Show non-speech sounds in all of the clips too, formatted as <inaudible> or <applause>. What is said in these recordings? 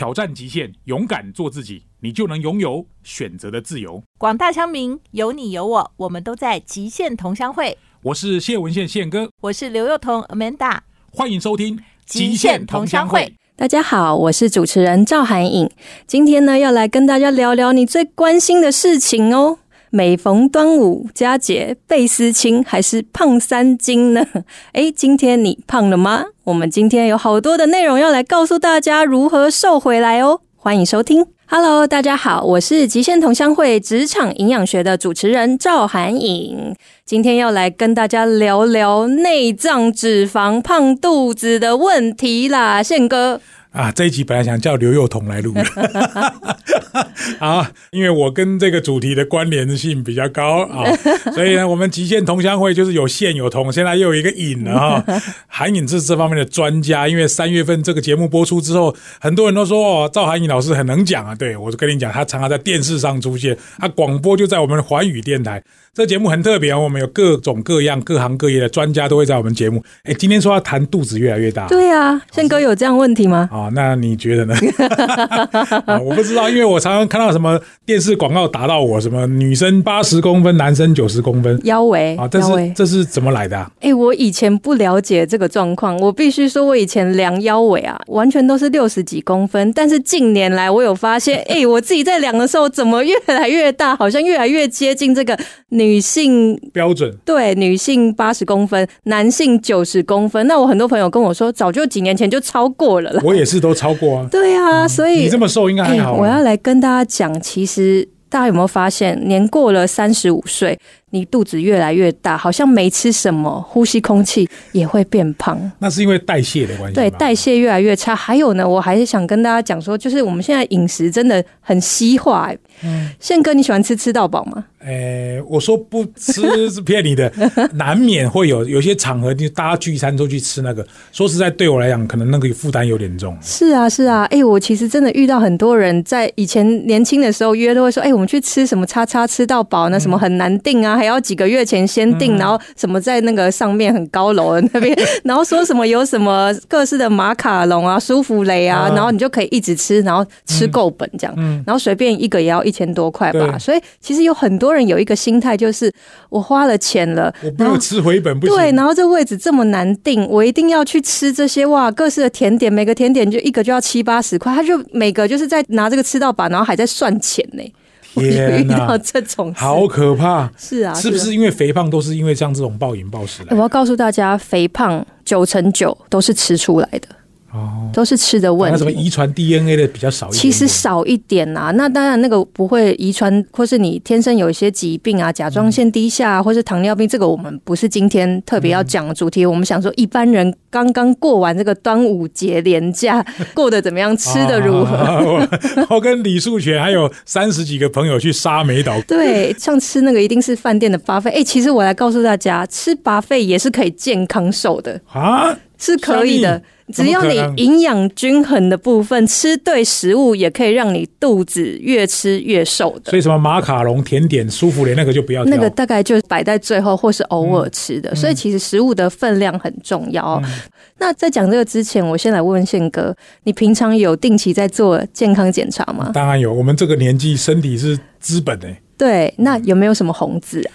挑战极限，勇敢做自己，你就能拥有选择的自由。广大乡民，有你有我，我们都在极限同乡会。我是谢文宪宪哥，我是刘幼彤 Amanda，欢迎收听《极限同乡会》。大家好，我是主持人赵涵颖，今天呢要来跟大家聊聊你最关心的事情哦。每逢端午佳节倍思亲，还是胖三斤呢？<laughs> 诶，今天你胖了吗？我们今天有好多的内容要来告诉大家如何瘦回来哦。欢迎收听，Hello，大家好，我是极限同乡会职场营养学的主持人赵涵颖，今天要来跟大家聊聊内脏脂肪胖肚子的问题啦，宪哥。啊，这一集本来想叫刘幼彤来录，<laughs> 啊，因为我跟这个主题的关联性比较高啊，所以呢，我们极限同乡会就是有线有同，现在又有一个影了哈。<laughs> 韩影是这方面的专家，因为三月份这个节目播出之后，很多人都说哦，赵韩影老师很能讲啊。对我就跟你讲，他常常在电视上出现，他广播就在我们的环宇电台。这节目很特别哦，我们有各种各样、各行各业的专家都会在我们节目。哎，今天说要谈肚子越来越大，对啊，宪哥有这样问题吗？啊，那你觉得呢？<laughs> 我不知道，因为我常常看到什么电视广告打到我，什么女生八十公分，男生九十公分腰围啊，这是这是怎么来的？哎，我以前不了解这个状况，我必须说，我以前量腰围啊，完全都是六十几公分，但是近年来我有发现，<laughs> 哎，我自己在量的时候，怎么越来越大，好像越来越接近这个。女性标准对女性八十公分，男性九十公分。那我很多朋友跟我说，早就几年前就超过了我也是都超过啊。对啊，所以你这么瘦应该还好。我要来跟大家讲，其实大家有没有发现，年过了三十五岁，你肚子越来越大，好像没吃什么，呼吸空气也会变胖。那是因为代谢的关系。对，代谢越来越差。还有呢，我还是想跟大家讲说，就是我们现在饮食真的很西化。嗯，宪哥，你喜欢吃吃到饱吗？诶，我说不吃是骗你的，<laughs> 难免会有有些场合，就大家聚餐都去吃那个。说实在，对我来讲，可能那个负担有点重。是啊，是啊，哎，我其实真的遇到很多人在以前年轻的时候约都会说，哎，我们去吃什么叉叉吃到饱，那什么很难订啊，还要几个月前先订，然后什么在那个上面很高楼的那边，<laughs> 然后说什么有什么各式的马卡龙啊、舒芙蕾啊，然后你就可以一直吃，然后吃够本这样，嗯。然后随便一个也要一千多块吧。所以其实有很多。人有一个心态，就是我花了钱了，我没有吃回本不行。对，然后这位置这么难定，我一定要去吃这些哇，各式的甜点，每个甜点就一个就要七八十块，他就每个就是在拿这个吃到饱，然后还在算钱呢。<laughs> 天哪，这种好可怕！是啊，是不是因为肥胖都是因为像这种暴饮暴食？我要告诉大家，肥胖九成九都是吃出来的。哦，都是吃的问题。那什么遗传 DNA 的比较少一点？其实少一点呐。那当然，那个不会遗传，或是你天生有一些疾病啊，甲状腺低下，或是糖尿病，这个我们不是今天特别要讲的主题。我们想说，一般人刚刚过完这个端午节连假，过得怎么样？吃的如何？<laughs> 我跟李树全还有三十几个朋友去沙美岛。<laughs> 对，像吃那个一定是饭店的巴费。哎，其实我来告诉大家，吃巴费也是可以健康瘦的啊，是可以的。只要你营养均衡的部分吃对食物，也可以让你肚子越吃越瘦的。所以什么马卡龙、甜点、舒芙蕾那个就不要。那个大概就摆在最后，或是偶尔吃的。所以其实食物的分量很重要。那在讲这个之前，我先来问问宪哥，你平常有定期在做健康检查吗？当然有，我们这个年纪身体是资本诶。对，那有没有什么红字啊？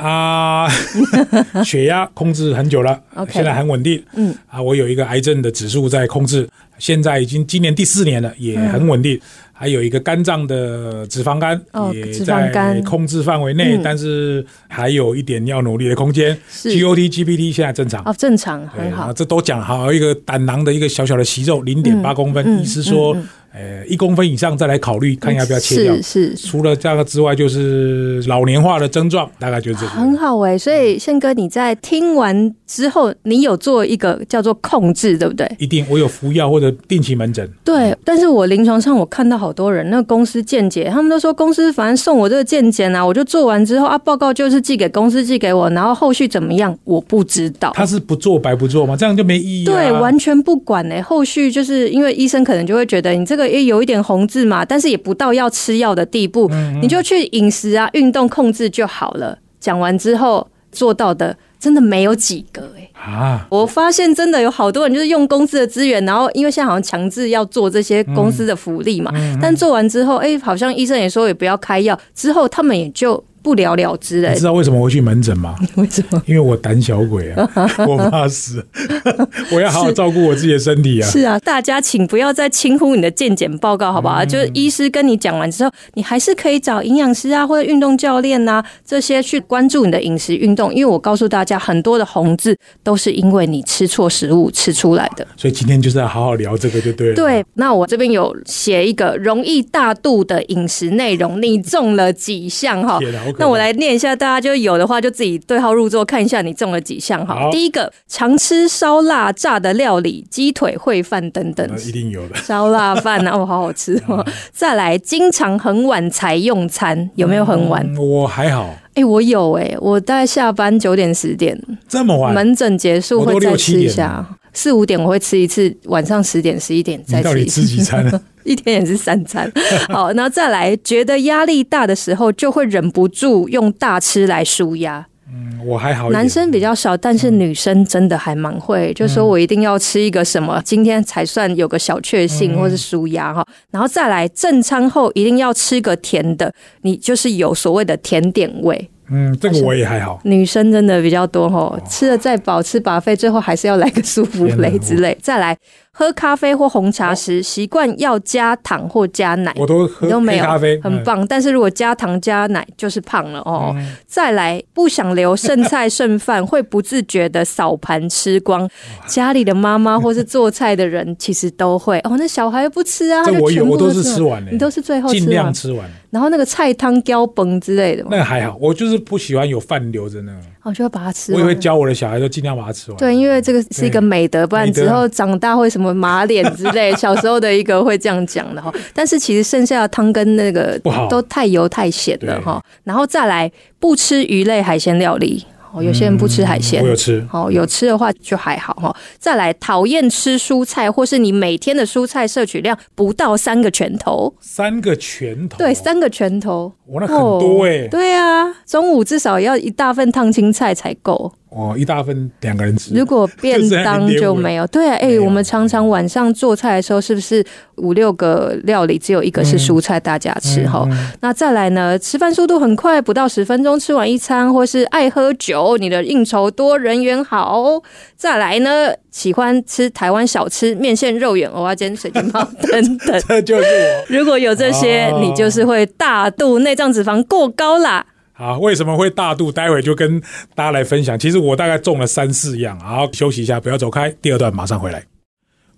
啊，<laughs> 血压控制很久了，现在很稳定。嗯，啊，我有一个癌症的指数在控制，现在已经今年第四年了，也很稳定。还有一个肝脏的脂肪肝也在控制范围内，但是还有一点要努力的空间。GOT、GPT 现在正常哦，正常很好。这都讲好，一个胆囊的一个小小的息肉零点八公分，意思说。呃，一公分以上再来考虑，看要不要切掉。是是。除了这个之外，就是老年化的症状，大概就是这个。很好哎，所以宪哥，你在听完之后，你有做一个叫做控制，对不对？一定，我有服药或者定期门诊。对，但是我临床上我看到好多人，那公司见解，他们都说公司反正送我这个健检啊，我就做完之后啊，报告就是寄给公司寄给我，然后后续怎么样，我不知道。他是不做白不做吗？这样就没意义。对，完全不管哎，后续就是因为医生可能就会觉得你这个。也有一点红字嘛，但是也不到要吃药的地步，你就去饮食啊、运动控制就好了。讲完之后做到的真的没有几个哎、啊，我发现真的有好多人就是用公司的资源，然后因为现在好像强制要做这些公司的福利嘛，但做完之后，哎、好像医生也说也不要开药，之后他们也就不了了之了你。知道为什么我会去门诊吗？<laughs> 为什么？因为我胆小鬼啊，<laughs> 我怕死，<laughs> 我要好好照顾我自己的身体啊。是啊，大家请不要再轻忽你的健检报告，好不好？就是医师跟你讲完之后，你还是可以找营养师啊，或者运动教练呐、这些去关注你的饮食运动。因为我告诉大家，很多的红字都是因为你吃错食物吃出来的。所以今天就是要好好聊这个就对了。对，那我这边有写一个容易大肚的饮食内容，你中了几项哈那我来念一下，大家就有的话就自己对号入座，看一下你中了几项哈。第一个，常吃烧腊、炸的料理、鸡腿、烩饭等等那。<laughs> 一定有的。烧腊饭啊，<laughs> 哦，好好吃哦！再来，经常很晚才用餐，有没有很晚？嗯我还好，哎、我有哎、我大概下班九点十点，这么晚，门诊结束会再吃一下，四五点我会吃一次，晚上十点十一点再你到底吃一次吃。几餐啊？一天也是三餐。好，然后再来，觉得压力大的时候，就会忍不住用大吃来舒压。嗯我还好。男生比较少，但是女生真的还蛮会，就说我一定要吃一个什么，今天才算有个小确幸或是舒压哈。然后再来，正餐后一定要吃个甜的，你就是有所谓的甜点味。嗯，这个我也还好。女生真的比较多吼，吃的再饱，吃饱费，最后还是要来个舒芙蕾之类。再来，喝咖啡或红茶时，习惯要加糖或加奶。我都喝都没有，咖啡，很棒。但是如果加糖加奶，就是胖了哦。再来，不想留剩菜剩饭，会不自觉的扫盘吃光。家里的妈妈或是做菜的人，其实都会哦。那小孩不吃啊，这我我都是吃吃完了你都是最后尽。量吃完。然后那个菜汤浇崩之类的那，个还好，我就是不喜欢有饭留着那个，我就会把它吃完我也。会教我的小孩都尽量把它吃完。对，因为这个是一个美德，不然之后长大会什么马脸之类。<laughs> 小时候的一个会这样讲的哈，但是其实剩下的汤跟那个都太油太咸了哈。然后再来不吃鱼类海鲜料理，哦，有些人不吃海鲜我。有吃，哦，有吃的话就还好哈。再来，讨厌吃蔬菜，或是你每天的蔬菜摄取量不到三个拳头，三个拳头，对，三个拳头，我那很多哎哦，对啊，中午至少要一大份烫青菜才够。哦，一大份两个人吃。如果便当就没有，对啊，哎、我们常常晚上做菜的时候，是不是五六个料理只有一个是蔬菜，大家吃哈、那再来呢，吃饭速度很快，不到十分钟吃完一餐，或是爱喝酒，你的应酬多，人缘好。再来呢，喜欢吃台湾小吃，面线、肉圆、蚵仔煎、水晶包等等。<laughs> 这就是我。如果有这些，哦你就是会大肚内脏脂肪过高啦。啊，为什么会大肚？待会就跟大家来分享。其实我大概中了三四样，好，休息一下，不要走开。第二段马上回来。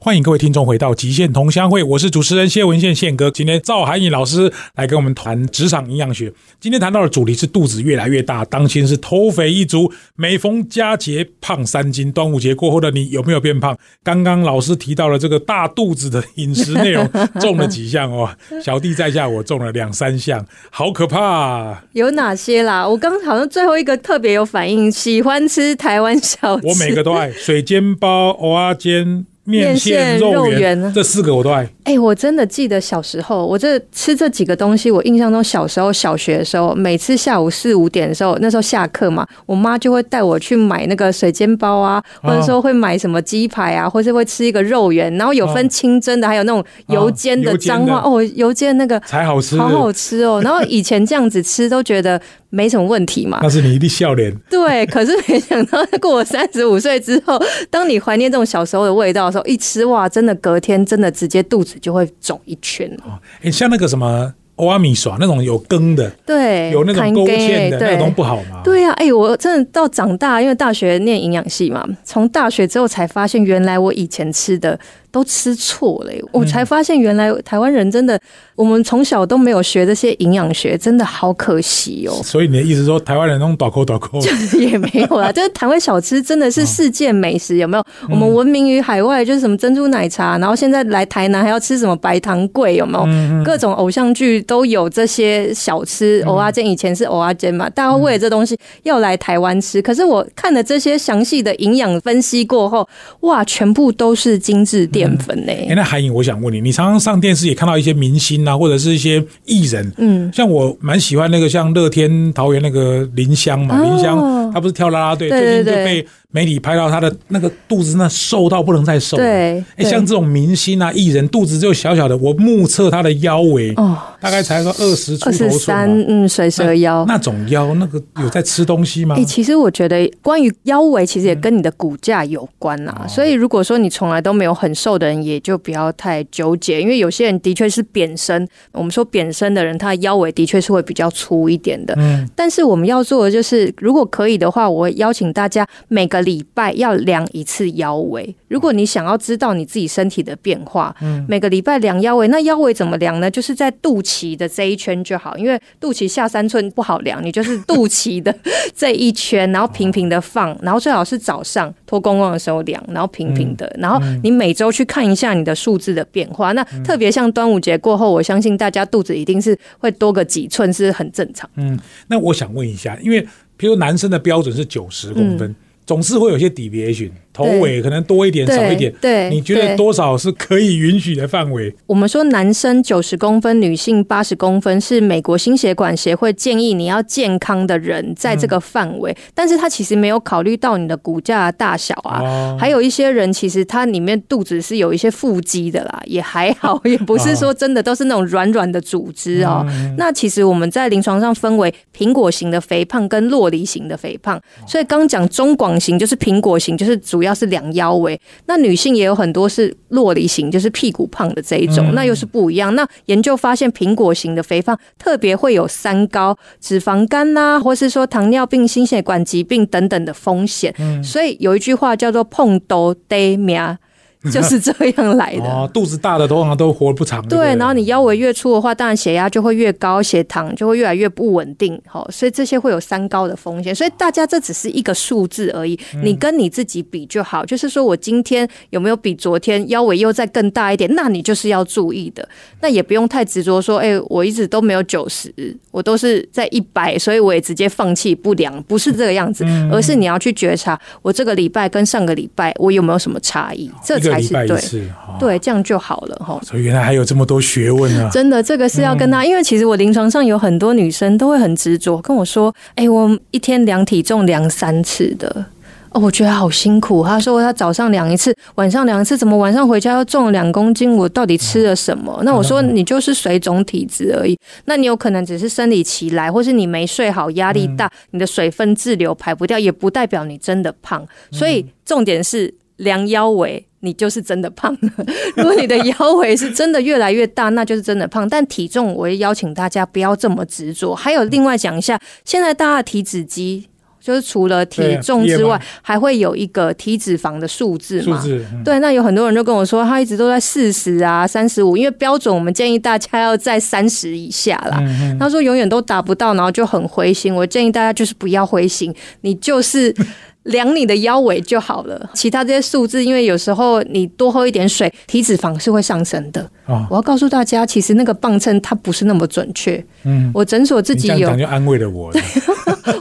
欢迎各位听众回到极限同乡会，我是主持人谢文宪宪哥。今天赵涵颖老师来跟我们谈职场营养学。今天谈到的主题是肚子越来越大，当心是偷肥一族。每逢佳节胖三斤，端午节过后的你有没有变胖？刚刚老师提到了这个大肚子的饮食内容，中了几项哦。小弟在下我中了两三项，好可怕、啊！有哪些啦？我刚好像最后一个特别有反应，喜欢吃台湾小吃。我每个都爱，水煎包、蚵仔煎、面线、肉圆，这四个我都爱。哎、我真的记得小时候，我这吃这几个东西，我印象中小时候小学的时候，每次下午四五点的时候，那时候下课嘛，我妈就会带我去买那个水煎包啊，或者说会买什么鸡排啊，或是会吃一个肉圆，然后有分清蒸的，还有那种油煎的哦油煎的。脏话哦，油煎那个才好吃，好好吃哦。然后以前这样子吃都觉得没什么问题嘛，那是你一定笑脸。对，可是没想到过我三十五岁之后，当你怀念这种小时候的味道的时候，一吃哇，真的隔天真的直接肚子就会肿一圈。哦哎，像那个什么欧阿米耍那种有羹的，对，有那种勾芡的，那对种不好吗？对呀、啊，哎、我真的到长大，因为大学念营养系嘛，从大学之后才发现，原来我以前吃的都吃错了耶、我才发现原来台湾人真的，我们从小都没有学这些营养学，真的好可惜哦。所以你的意思说，台湾人那种短口短口，<laughs> 也没有啦，<laughs> 就是台湾小吃真的是世界美食，有没有？我们闻名于海外，就是什么珍珠奶茶，然后现在来台南还要吃什么白糖桂，有没有？各种偶像剧都有这些小吃，偶阿煎以前是偶阿煎嘛，大家为了这东西要来台湾吃。可是我看了这些详细的营养分析过后，哇，全部都是精致淀粉呢、哎，那韩颖，我想问你，你常常上电视也看到一些明星啊，或者是一些艺人，嗯，像我蛮喜欢那个像乐天桃园那个林湘嘛，哦林香她不是跳啦啦队，最近就被媒体拍到他的那个肚子那瘦到不能再瘦。对哎，像这种明星啊、艺人，肚子就小小的，我目测他的腰围哦，大概才个二十出二十头寸嘛。三嗯水蛇腰。那种腰，那个有在吃东西吗哎、？其实我觉得关于腰围，其实也跟你的骨架有关啦。哦所以如果说你从来都没有很瘦的人，也就不要太纠结，因为有些人的确是扁身。我们说扁身的人，他的腰围的确是会比较粗一点的。嗯，但是我们要做的就是，如果可以的话，我会邀请大家每个礼拜要量一次腰围。如果你想要知道你自己身体的变化，嗯每个礼拜量腰围，那腰围怎么量呢？就是在肚脐的这一圈就好，因为肚脐下三寸不好量，你就是肚脐的 <laughs> 这一圈，然后平平的放，然后最好是早上脱光光的时候量，然后平平的，然后你每周去看一下你的数字的变化。那特别像端午节过后，我相信大家肚子一定是会多个几寸，是很正常。嗯那我想问一下，因为比如男生的标准是九十公分，总是会有些 deviation，头尾可能多一点少一点。对你觉得多少是可以允许的范围？我们说男生九十公分，女性八十公分，是美国心血管协会建议你要健康的人在这个范围，但是他其实没有考虑到你的骨架大小啊。哦还有一些人其实他里面肚子是有一些腹肌的啦，<laughs> 也还好，<laughs> 也不是说真的都是那种软软的组织哦。那其实我们在临床上分为苹果型的肥胖跟洛梨型的肥胖，所以刚讲中广型就是苹果型，就是主要是两腰围。那女性也有很多是洛梨型，就是屁股胖的这一种，那又是不一样。那研究发现，苹果型的肥胖特别会有三高、脂肪肝呐、或是说糖尿病、心血管疾病等等的风险。所以有一句话叫做“碰都得命”，<laughs> 就是这样来的。哦，肚子大的通常都活不长。对然后你腰围越粗的话，当然血压就会越高，血糖就会越来越不稳定，好，所以这些会有三高的风险。所以大家这只是一个数字而已，你跟你自己比就好。就是说我今天有没有比昨天腰围又再更大一点，那你就是要注意的。那也不用太执着说，哎、我一直都没有九十，我都是在一百，所以我也直接放弃不良，不是这个样子，而是你要去觉察我这个礼拜跟上个礼拜我有没有什么差异，这才是对。对，这样就好了哈。所以原来还有这么多学问啊！真的，这个是要跟他，因为其实我临床上有很多女生都会很执着跟我说：“哎、我一天量体重量三次的。”哦，我觉得好辛苦。她说她早上量一次，晚上量一次，怎么晚上回家又重了两公斤？我到底吃了什么？那我说你就是水肿体质而已。那你有可能只是生理期来，或是你没睡好，压力大，你的水分滞留排不掉，也不代表你真的胖。所以重点是量腰围。你就是真的胖了。<laughs> 如果你的腰围是真的越来越大，那就是真的胖。但体重，我也邀请大家不要这么执着。还有另外讲一下，现在大家的体脂机。就是除了体重之外，还会有一个体脂肪的数字嘛？对，那有很多人就跟我说，他一直都在四十啊、三十五，因为标准我们建议大家要在三十以下啦。嗯他说永远都达不到，然后就很灰心。我建议大家就是不要灰心，你就是。量你的腰围就好了，其他这些数字，因为有时候你多喝一点水，体脂肪是会上升的。哦、我要告诉大家，其实那个磅秤它不是那么准确。嗯，我诊所自己有，就安慰了我。<laughs>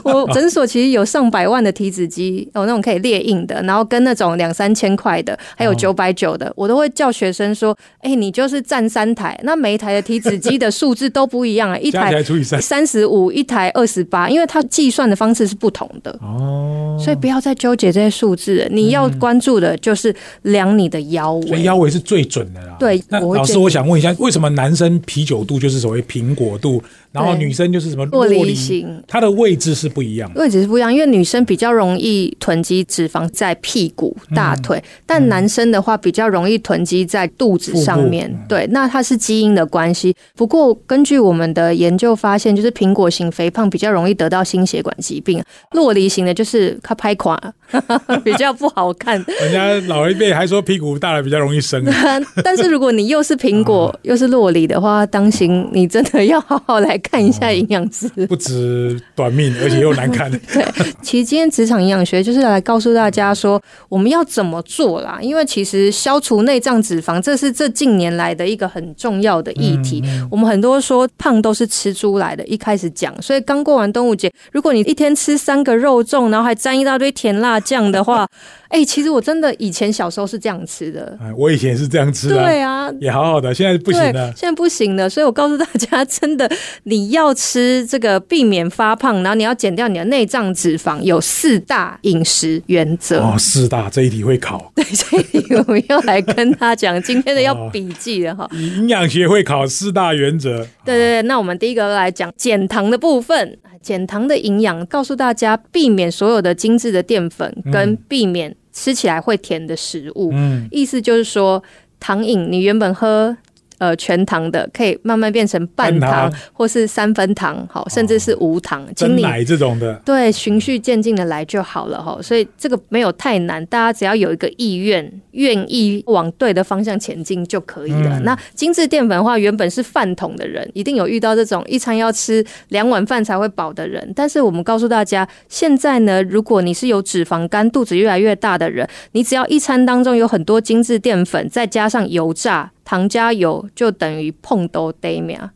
我诊所其实有上百万的体脂机，有那种可以列印的，然后跟那种两三千块的，还有九百九的，我都会叫学生说：“哎、欸，你就是站三台，那每一台的体脂机的数字都不一样啊，<laughs> 一台三十五，一台二十八，因为它计算的方式是不同的。哦，所以不要再纠结这些数字，你要关注的就是量你的腰围，所以腰围是最准的啦。对，那老师，我想问一下，为什么男生啤酒肚就是所谓苹果肚，然后女生就是什么洛梨型？它的位置是不一样的，位置是不一样，因为女生比较容易囤积脂肪在屁股、大腿，嗯、但男生的话比较容易囤积在肚子上面。对，那它是基因的关系。不过根据我们的研究发现，就是苹果型肥胖比较容易得到心血管疾病，洛梨型的就是它拍垮，<laughs> 比较不好看。人家老一辈还说屁股大了比较容易生，<laughs> 但是如果你又是苹果 <laughs> 又是洛梨的话，当心你真的要好好来看一下营养师。不止短命，而且又难看。对，其实今天职场营养学就是来告诉大家说，我们要怎么做啦。因为其实消除内脏脂肪，这是这近年来的一个很重要的议题。我们很多说胖都是吃猪来的，一开始讲，所以刚过完端午节，如果你一天吃三个肉粽，然后还沾一大堆甜辣降的话，<laughs> 哎、其实我真的以前小时候是这样吃的。哎，我以前是这样吃的啊，对啊，也好好的，现在不行，了。现在不行了，所以我告诉大家，真的你要吃这个避免发胖，然后你要减掉你的内脏脂肪，有四大饮食原则。哦，四大这一题会考，<laughs> 对，这一题我们要来跟他讲今天的要 <laughs> 哦笔记了哈。营养学会考四大原则。对对对，那我们第一个来讲减糖的部分。减糖的营养，告诉大家避免所有的精致的淀粉，跟避免吃起来会甜的食物。嗯，意思就是说，糖饮你原本喝呃全糖的，可以慢慢变成半半糖糖或是三分糖，好，甚至是无糖，请你。真奶这种的，对，循序渐进的来就好了哈，所以这个没有太难，大家只要有一个意愿，愿意往对的方向前进就可以了。嗯那精致淀粉的话，原本是饭桶的人，一定有遇到这种一餐要吃两碗饭才会饱的人。但是我们告诉大家，现在呢，如果你是有脂肪肝、肚子越来越大的人，你只要一餐当中有很多精致淀粉，再加上油炸、糖加油，就等于碰都 <laughs> 得苗。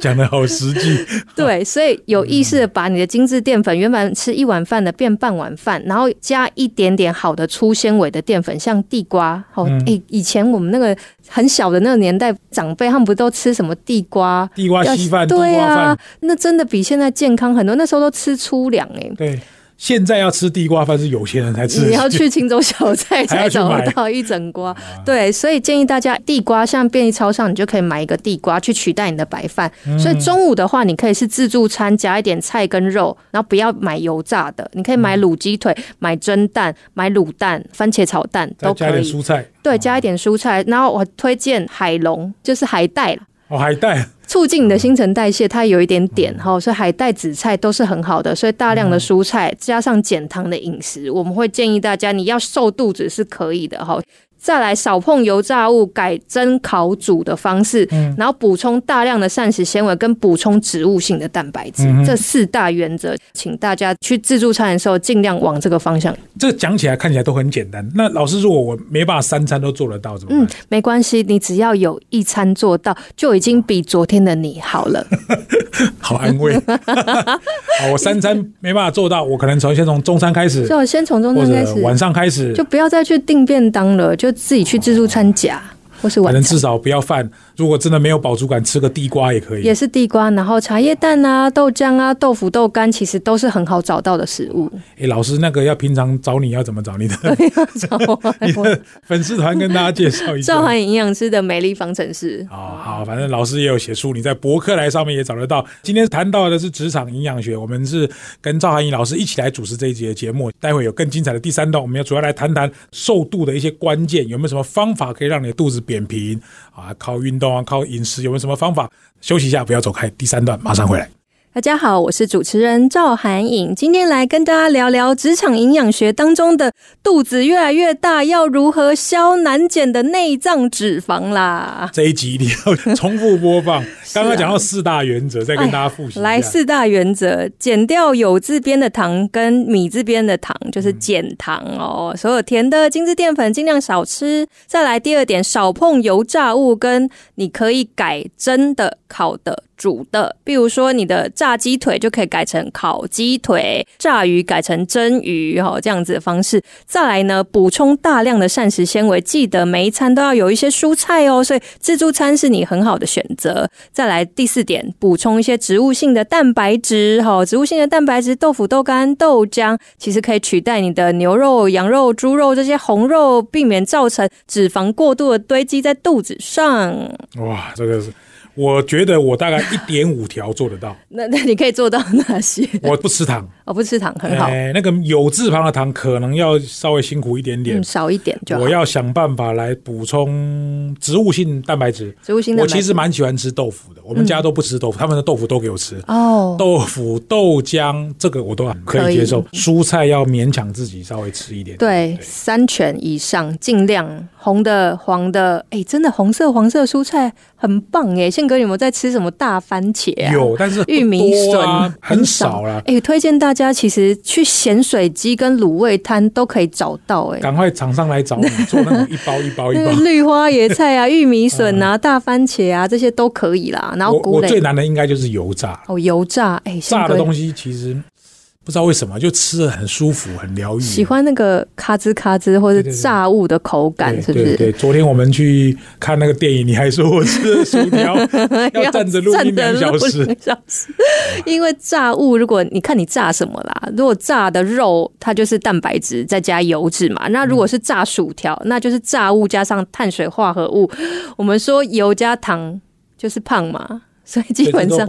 讲的好实际。<laughs> 对，所以有意识的把你的精致淀粉原本吃一碗饭的变半碗饭，然后加一点点好的粗纤维的淀粉，像地瓜。哦，嗯诶，以前我们那个很小的那个年代，长辈他们不都吃什么地瓜？地瓜稀饭、对啊，，那真的比现在健康很多。那时候都吃粗粮哎、对。现在要吃地瓜饭是有钱人才吃，你要去青州小菜才找得到一整瓜。对，所以建议大家地瓜，像便利超商，你就可以买一个地瓜去取代你的白饭。所以中午的话，你可以是自助餐，加一点菜跟肉，然后不要买油炸的，你可以买卤鸡腿、买蒸蛋、买卤蛋、番茄炒蛋都可以。点蔬菜，对，加一点蔬菜，然后我推荐海龙，就是海带啦。哦，海带，促进你的新陈代谢，它有一点点哈，所以海带、紫菜都是很好的，所以大量的蔬菜加上减糖的饮食，我们会建议大家，你要瘦肚子是可以的哈。再来少碰油炸物，改蒸烤煮的方式，然后补充大量的膳食纤维跟补充植物性的蛋白质，这四大原则，请大家去自助餐的时候尽量往这个方向。这讲起来看起来都很简单。那老师，如果我没办法三餐都做得到，怎么嗯？，没关系，你只要有一餐做到，就已经比昨天的你好了。<laughs> 好安慰。<laughs> 好，我三餐没办法做到，我可能从先从中餐开始，就先从中餐开始，晚上开始，就不要再去订便当了，就就自己去自助餐夹，或是晚餐可能至。少不要饭。如果真的没有饱足感，吃个地瓜也可以也。是地瓜，然后茶叶蛋啊、豆浆啊、豆腐、豆干，其实都是很好找到的食物。哎，老师，那个要平常找你要怎么找你的？<laughs> 找我 <laughs> 你的粉丝团跟大家介绍一下。<laughs> 赵涵营养师的美丽方程式。哦，好，反正老师也有写书，你在博客来上面也找得到。今天谈到的是职场营养学，我们是跟赵涵颖老师一起来主持这一节节目。待会有更精彩的第三段，我们要主要来谈谈瘦肚的一些关键，有没有什么方法可以让你的肚子扁平啊？靠运动啊，靠饮食有没有什么方法？休息一下，不要走开，第三段马上回来。大家好，我是主持人赵涵颖，今天来跟大家聊聊职场营养学当中的肚子越来越大，要如何消难减的内脏脂肪啦。这一集一定要重复播放。<laughs> 刚刚讲到四大原则，再跟大家复习。来四大原则：减掉有字边的糖跟米字边的糖，就是减糖哦。所有甜的精致淀粉尽量少吃。再来第二点，少碰油炸物，跟你可以改蒸的、烤的。煮的，比如说你的炸鸡腿就可以改成烤鸡腿，炸鱼改成蒸鱼，哈，这样子的方式。再来呢，补充大量的膳食纤维，记得每一餐都要有一些蔬菜哦，所以自助餐是你很好的选择。再来第四点，补充一些植物性的蛋白质，哈，植物性的蛋白质，豆腐、豆干、豆浆，其实可以取代你的牛肉、羊肉、猪肉这些红肉，避免造成脂肪过度的堆积在肚子上。哇，这个是。我觉得我大概一点五条做得到。<laughs> 那 <laughs> 那你可以做到哪些？我不吃糖，我 <laughs> 不吃糖，很好，哎那个有字旁的糖可能要稍微辛苦一点点嗯，。少一点就好我。要想办法来补充植物性蛋白质。植物性蛋白质我其实蛮喜欢吃豆腐的，我们家都不吃豆腐，他们的豆腐都给我吃。哦，豆腐、豆浆，这个我都可可以以接受。蔬菜要勉强自己稍微吃一点。对，三全以上，尽量红的、黄的，哎，真的红色、黄色蔬菜很棒哎。宪哥，你有没有在吃什么大番茄啊？有，但是不玉米笋很少啦。哎、推荐大家其实去咸水鸡跟卤味摊都可以找到哎、赶快厂商来找你做那种一包一包一包。那个绿花野菜啊、<laughs> 玉米笋啊、大番茄啊，这些都可以啦。然后我我最难的应该就是油炸，哦，油炸哎，炸的东西其实不知道为什么就吃的很舒服，很疗愈。喜欢那个咔吱咔吱或者对对对炸物的口感，是不是？对昨天我们去看那个电影，你还说我吃的薯条 <laughs> 要站着录音两小时因为炸物，如果你看你炸什么啦，如果炸的肉，它就是蛋白质再加油脂嘛。那如果是炸薯条，那就是炸物加上碳水化合物。我们说油加糖就是胖嘛，所以基本上。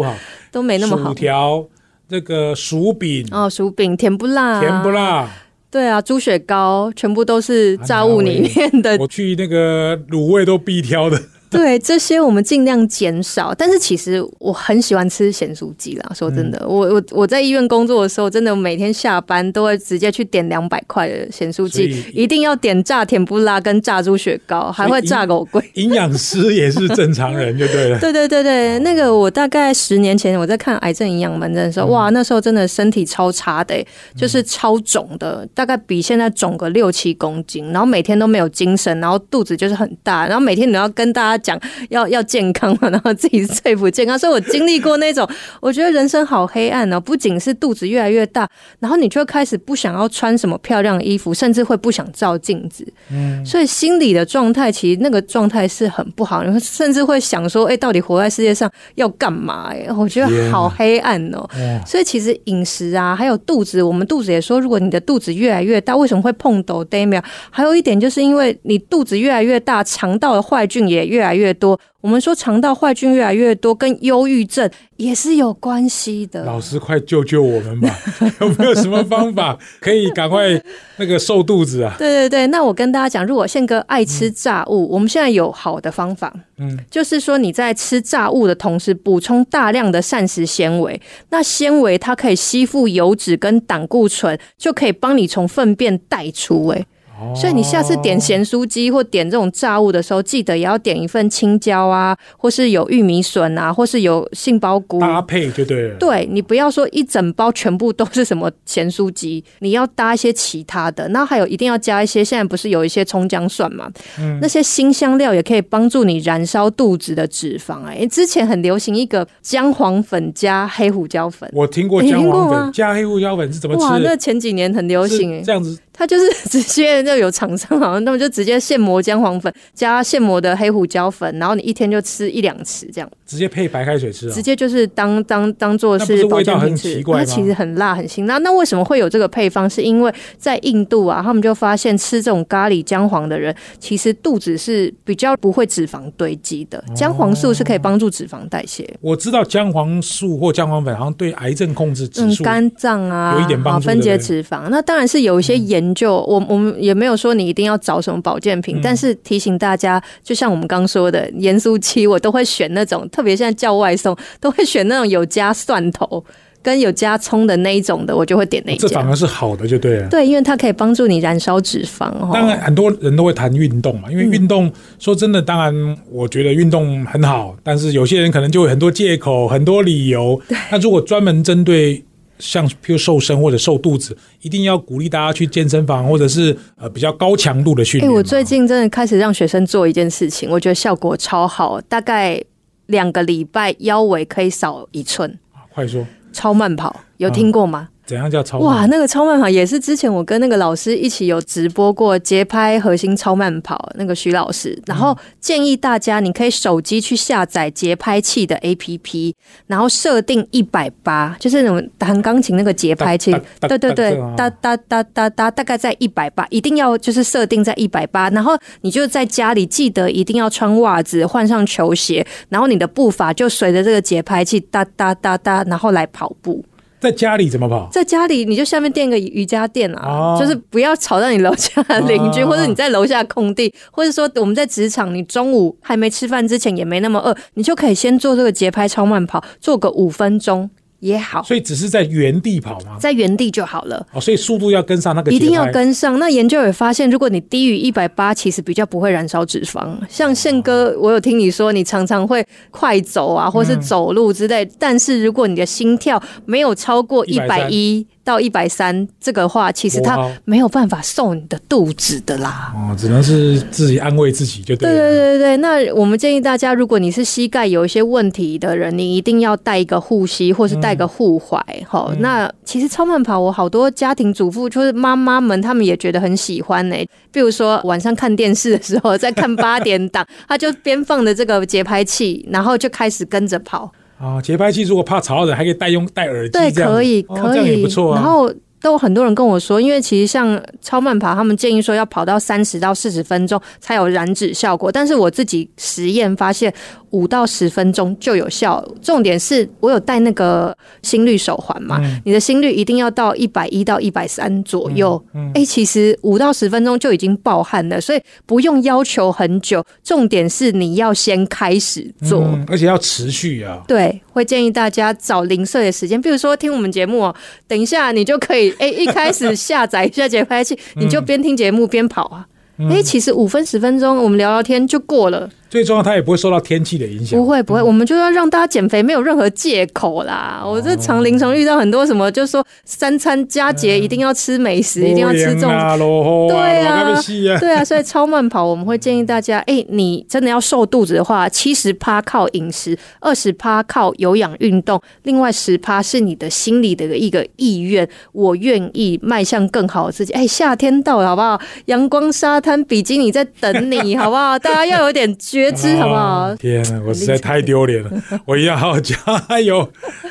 都没那么好薯。条、这个薯饼、哦，薯饼甜不辣、甜不？辣。对啊，猪血糕全部都是炸物里面的我去那个卤味都必挑的，<laughs> 对这些我们尽量减少，但是其实我很喜欢吃咸酥鸡啦。说真的，嗯我我我在医院工作的时候，真的每天下班都会直接去点两百块的咸酥鸡，一定要点炸甜不辣跟炸猪血糕，还会炸狗龟。<laughs> 营养师也是正常人就对了。对对对对，那个我大概十年前我在看癌症营养门诊的时候，嗯哇，那时候真的身体超差的、欸就是超肿的，大概比现在肿个六七公斤，然后每天都没有精神，然后肚子就是很大，然后每天你要跟大家讲要要健康嘛，<laughs> 然后自己最不健康，所以我经历过那种，我觉得人生好黑暗哦，不仅是肚子越来越大，然后你就会开始不想要穿什么漂亮的衣服，甚至会不想照镜子，嗯，所以心理的状态，其实那个状态是很不好，然后甚至会想说，哎、到底活在世界上要干嘛？哎，我觉得好黑暗哦。哦，所以其实饮食啊，还有肚子，我们肚子也说，如果你的肚子越来越大，为什么会碰抖 d a m i 还有一点就是因为你肚子越来越大，肠道的坏菌也越来越多。我们说肠道坏菌越来越多，跟忧郁症也是有关系的。老师快救救我们吧！<laughs> 有没有什么方法 <laughs> 可以赶快那个瘦肚子啊？对对对，那我跟大家讲，如果宪哥爱吃炸物，我们现在有好的方法，嗯，就是说你在吃炸物的同时，补充大量的膳食纤维。那纤维它可以吸附油脂跟胆固醇，就可以帮你从粪便带出、欸。哦所以你下次点咸酥鸡或点这种炸物的时候，记得也要点一份青椒啊，或是有玉米笋啊，或是有杏鲍菇。搭配就对了。对你不要说一整包全部都是什么咸酥鸡，你要搭一些其他的，那还有一定要加一些，现在不是有一些葱姜蒜嘛，嗯那些新香料也可以帮助你燃烧肚子的脂肪、哎，之前很流行一个姜黄粉加黑胡椒粉，我听过你姜黄粉加黑胡椒粉是怎么哇，那吃？前几年很流行、哎是，这样子它就是 <laughs> 直接就有厂商好像他们就直接现磨姜黄粉加现磨的黑胡椒粉，然后你一天就吃一两匙这样。直接配白开水吃啊直？接就是当当当做是保味道很健品吃奇，怪吗它其实很辣很辛。那那为什么会有这个配方？是因为在印度啊，他们就发现吃这种咖喱姜黄的人，其实肚子是比较不会脂肪堆积的。哦姜黄素是可以帮助脂肪代谢。我知道姜黄素或姜黄粉好像对癌症控制指嗯，肝脏啊，有一点帮助分解脂肪。那当然是有一些研究，我我们也没有说你一定要找什么保健嗯品，但是提醒大家，就像我们刚说的，盐酥期我都会选那种，特别现在叫外送都会选那种有加蒜头跟有加葱的那一种的，我就会点那一家。这反而是好的，就对了。对，因为它可以帮助你燃烧脂肪哦。当然，很多人都会谈运动嘛，因为嗯运动说真的，当然我觉得运动很好，但是有些人可能就有很多借口、很多理由。那如果专门针对像譬如瘦身或者瘦肚子，一定要鼓励大家去健身房或者是呃比较高强度的训哎、练嘛。我最近真的开始让学生做一件事情，我觉得效果超好，大概两个礼拜腰围可以少一寸。啊快说，超慢跑有听过吗？怎样叫超慢哇，那个超慢跑也是之前我跟那个老师一起有直播过节拍核心超慢跑，那个徐老师。然后建议大家，你可以手机去下载节拍器的 APP，然后设定一百八，就是那种弹钢琴那个节拍器对对对哒，哒哒哒哒哒，大概在一百八，一定要就是设定在一百八。然后你就在家里记得一定要穿袜子，换上球鞋，然后你的步伐就随着这个节拍器哒哒哒哒，然后来跑步。在家里怎么跑？在家里你就下面垫个瑜伽垫啊，哦就是不要吵到你楼下的 <laughs> 邻居，哦或者你在楼下空地，或者说我们在职场，你中午还没吃饭之前也没那么饿，你就可以先做这个节拍超慢跑，做个五分钟也好，所以只是在原地跑吗？在原地就好了。哦，所以速度要跟上那个一定要跟上。那研究也发现，如果你低于一百八，其实比较不会燃烧脂肪。像宪哥，我有听你说，你常常会快走啊，或是走路之类。但是如果你的心跳没有超过一百一，到一百三，这个话其实它不好没有办法瘦你的肚子的啦。哦，只能是自己安慰自己就对对了。对对对，那我们建议大家，如果你是膝盖有一些问题的人，你一定要带一个护膝，或是带个护踝。哈、那其实超慢跑，我好多家庭主妇，就是妈妈们，他们也觉得很喜欢呢、比如说晚上看电视的时候，在看八点档，<laughs> 他就边放着这个节拍器，然后就开始跟着跑。啊，节拍器如果怕吵到人，还可以带用戴耳机对，这样，可以，哦这样，也不错啊。然后都有很多人跟我说，因为其实像超慢跑，他们建议说要跑到三十到四十分钟才有燃脂效果，但是我自己实验发现五到十分钟就有效。重点是我有戴那个心率手环嘛，嗯你的心率一定要到一百一到一百三左右。嗯哎、其实五到十分钟就已经爆汗了，所以不用要求很久。重点是你要先开始做。嗯，而且要持续啊。对，会建议大家找零碎的时间，比如说听我们节目哦，等一下你就可以，哎，一开始下载一下节拍器，你就边听节目边跑啊。哎、其实五分十分钟，我们聊聊天就过了，最重要，它也不会受到天气的影响。不会不会，我们就要让大家减肥没有任何借口啦。我这常临床遇到很多什么，就是说三餐佳节一定要吃美食，一定要吃这种啊，落雨啊，对啊。对啊，所以超慢跑我们会建议大家，哎、你真的要瘦肚子的话，七十趴靠饮食，二十趴靠有氧运动，另外十趴是你的心里的一个意愿，我愿意迈向更好的自己。哎、夏天到了，好不好？阳光沙滩比基尼在等你，好不好？大家要有点觉知，好不好哦？天啊，我实在太丢脸了，我一定要好好加油。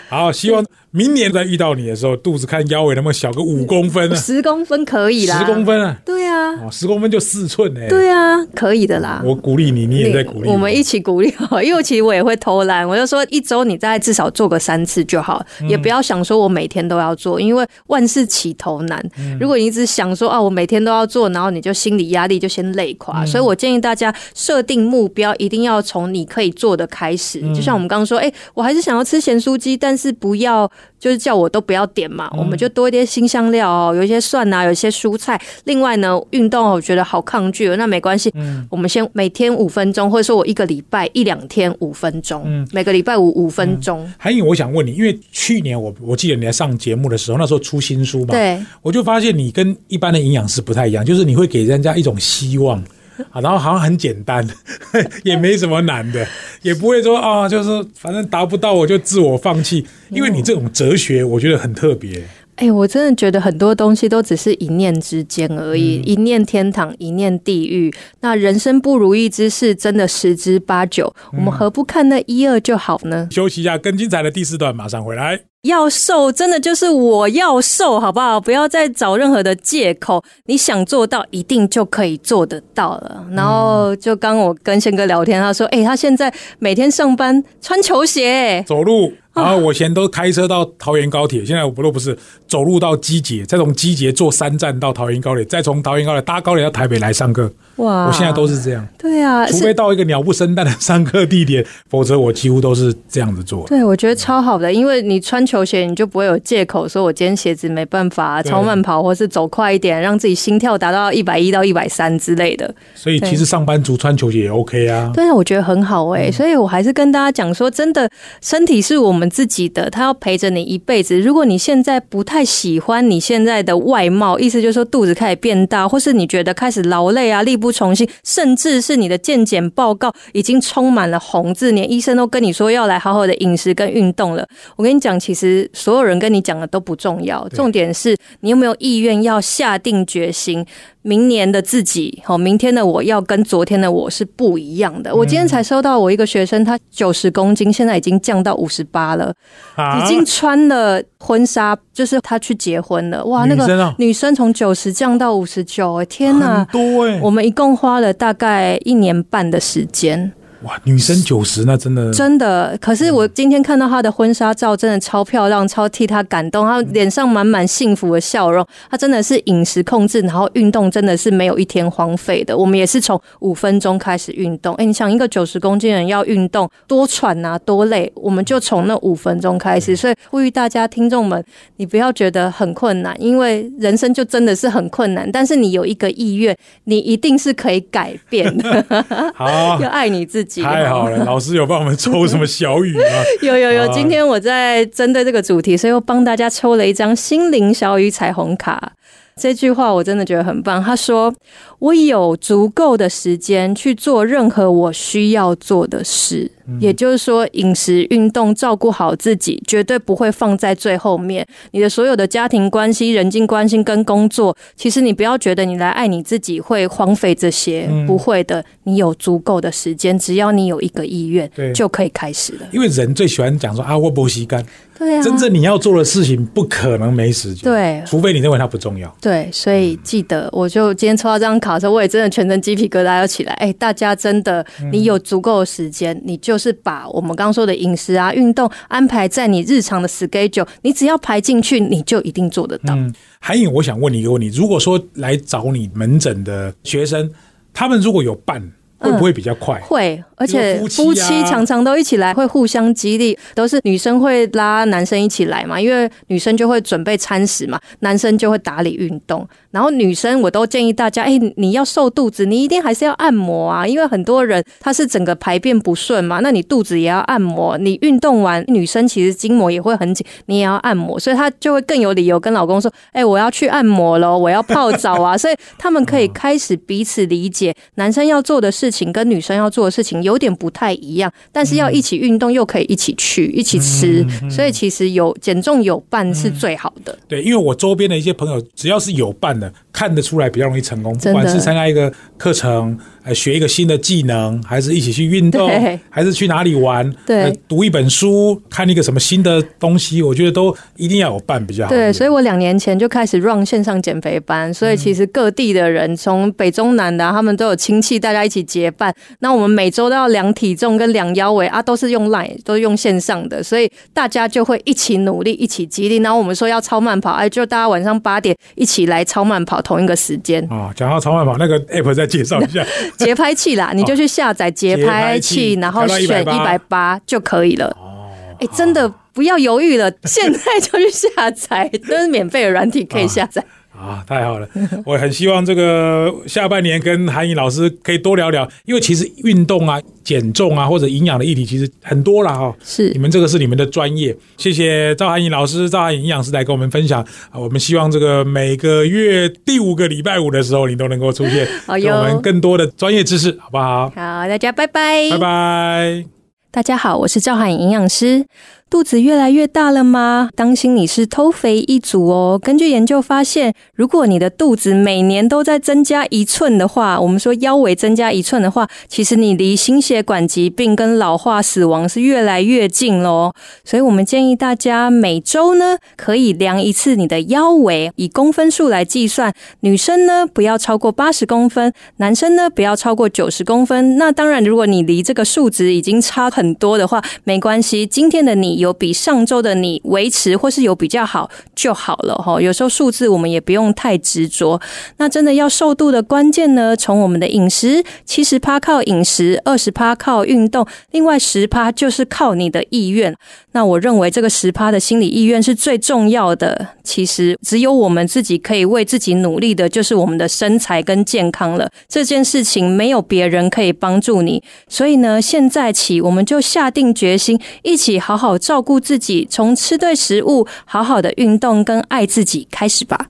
好，希望明年再遇到你的时候，肚子看腰围能不能小个五公分啊？十公分可以啦，十公。分啊，对啊，哦，十公分就四寸哎。对啊，可以的啦。我鼓励你，你也在鼓励我们一起鼓励好，因为其实我也会偷懒，我就说一周你大概至少做个三次就好，嗯也不要想说我每天都要做，因为万事起头难。嗯如果你一直想说啊，我每天都要做，然后你就心理压力就先累垮。嗯所以我建议大家设定目标，一定要从你可以做的开始。嗯就像我们刚刚说，哎、我还是想要吃咸酥鸡，但是不要就是叫我都不要点嘛，我们就多一点新香料哦，有一些蒜啊，有一些蔬菜。另外呢，运动我觉得好抗拒哦，那没关系，我们先每天五分钟，或者说我一个礼拜一两天五分钟，每个礼拜五五分钟。还有，我想问你，因为去年我我记得你在上节目的时候，那时候出新书嘛，对，我就发现你跟一般的营养师不太一样，就是你会给人家一种希望。<laughs> 啊，然后好像很简单，<laughs> 也没什么难的，也不会说啊，就是反正达不到我就自我放弃，因为你这种哲学我觉得很特别。哎、我真的觉得很多东西都只是一念之间而已，一念天堂，一念地狱。那人生不如意之事，真的十之八九，我们何不看那一二就好呢？休息一下，更精彩的第四段马上回来。要瘦，真的就是我要瘦，好不好？不要再找任何的借口，你想做到，一定就可以做得到了。然后就刚我跟宪哥聊天，他说：“哎、他现在每天上班穿球鞋、走路，然后我以前都开车到桃园高铁，现在我不都不是走路到机捷，再从机捷坐三站到桃园高铁，再从桃园高铁搭高铁到台北来上课。哇我现在都是这样，对啊，除非到一个鸟不生蛋的上课地点，否则我几乎都是这样子做。对，我觉得超好的，因为你穿球鞋，你就不会有借口说我今天鞋子没办法超慢跑，或是走快一点，让自己心跳达到一百一到一百三之类的。所以其实上班族穿球鞋也 OK 啊。对啊，我觉得很好哎、所以我还是跟大家讲说，真的，身体是我们自己的，它要陪着你一辈子。如果你现在不太喜欢你现在的外貌，意思就是说肚子开始变大，或是你觉得开始劳累啊、力不从心，甚至是你的健检报告已经充满了红字，连医生都跟你说要来好好的饮食跟运动了。我跟你讲，其实所有人跟你讲的都不重要，重点是你有没有意愿要下定决心。明年的自己，好，明天的我要跟昨天的我是不一样的。我今天才收到我一个学生，他九十公斤，现在已经降到五十八了，啊已经穿了婚纱，就是他去结婚了。哇，那个女生从九十降到五十九，哎，天很哪！多哎、我们一共花了大概一年半的时间。哇，女生九十那真的真的，可是我今天看到她的婚纱照，真的超漂亮，超替她感动。她脸上满满幸福的笑容，她真的是饮食控制，然后运动真的是没有一天荒废的。我们也是从五分钟开始运动。哎，你想一个九十公斤的人要运动多喘啊，多累，我们就从那五分钟开始。所以呼吁大家听众们，你不要觉得很困难，因为人生就真的是很困难。但是你有一个意愿，你一定是可以改变的。<laughs> 好。<laughs> 要爱你自己。己。太好了，老师有帮我们抽什么小雨吗？<laughs> 有有有，啊今天我在针对这个主题，所以又帮大家抽了一张心灵小雨彩虹卡。这句话我真的觉得很棒。他说：“我有足够的时间去做任何我需要做的事。”也就是说，饮食、运动、照顾好自己，绝对不会放在最后面。你的所有的家庭关系、人际关系跟工作，其实你不要觉得你来爱你自己会荒废这些，不会的。你有足够的时间，只要你有一个意愿对，就可以开始了。因为人最喜欢讲说啊，我不吸干，对啊，真正你要做的事情不可能没时间，，对除非你认为它不重要。对，所以记得，我就今天抽到这张卡的时候，我也真的全身鸡皮疙瘩要起来。哎，大家真的，你有足够的时间，你就就是把我们刚刚说的饮食啊、运动安排在你日常的 schedule，你只要排进去，你就一定做得到。嗯，韩颖，我想问你一个问题：如果说来找你门诊的学生，他们如果有办，会不会比较快？会，而且夫妻常常都一起来，会互相激励，都是女生会拉男生一起来嘛，因为女生就会准备餐食嘛，男生就会打理运动。然后女生我都建议大家，哎、你要瘦肚子，你一定还是要按摩啊，因为很多人他是整个排便不顺嘛，那你肚子也要按摩。你运动完，女生其实筋膜也会很紧，你也要按摩，所以她就会更有理由跟老公说，哎、我要去按摩喽，我要泡澡啊，<laughs> 所以他们可以开始彼此理解，男生要做的事情跟女生要做的事情有点不太一样，但是要一起运动又可以一起去一起吃，所以其实有减重有伴是最好的。对，因为我周边的一些朋友，只要是有伴的，看得出来比较容易成功。不管是参加一个课程，呃，学一个新的技能，还是一起去运动对，还是去哪里玩，对呃读一本书，看一个什么新的东西，我觉得都一定要有伴比较好。对，所以我两年前就开始 run 线上减肥班，所以其实各地的人，从北中南的啊、他们都有亲戚，大家一起结伴。那我们每周都要量体重跟量腰围啊，都是用 line，都是用线上的，所以大家就会一起努力，一起激励。然后我们说要超慢跑，哎，就大家晚上八点一起来超慢跑，同一个时间。啊，<laughs> 讲到超慢跑那个 app 再介绍一下。<laughs> 节拍器啦，你就去下载节节拍拍器器，然后选一180百八就可以了。哦，哎、真的不要犹豫了，现在就去下载，<laughs> 都是免费的软体可以下载。啊，太好了！<laughs> 我很希望这个下半年跟韩颖老师可以多聊聊，因为其实运动啊、减重啊或者营养的议题其实很多了哈、是你们这个是你们的专业，谢谢赵韩颖老师、赵韩颖营养师来跟我们分享啊。我们希望这个每个月第五个礼拜五的时候，你都能够出现，<laughs> 给我们更多的专业知识，好不好？好，大家拜拜，拜拜。大家好，我是赵涵颖营养师。肚子越来越大了吗？当心你是偷肥一族哦。根据研究发现，如果你的肚子每年都在增加一寸的话，我们说腰围增加一寸的话，其实你离心血管疾病跟老化死亡是越来越近喽。所以我们建议大家每周呢可以量一次你的腰围，以公分数来计算。女生呢不要超过八十公分，男生呢不要超过九十公分。那当然，如果你离这个数值已经差很多的话，没关系。今天的你有比上周的你维持，或是有比较好就好了哈。有时候数字我们也不用太执着。那真的要瘦肚的关键呢，从我们的饮食，七十趴靠饮食，二十趴靠运动，另外十趴就是靠你的意愿。那我认为这个十趴的心理意愿是最重要的。其实只有我们自己可以为自己努力的，就是我们的身材跟健康了。这件事情没有别人可以帮助你，所以呢，现在起我们就下定决心，一起好好照顾自己，从吃对食物、好好的运动跟爱自己开始吧。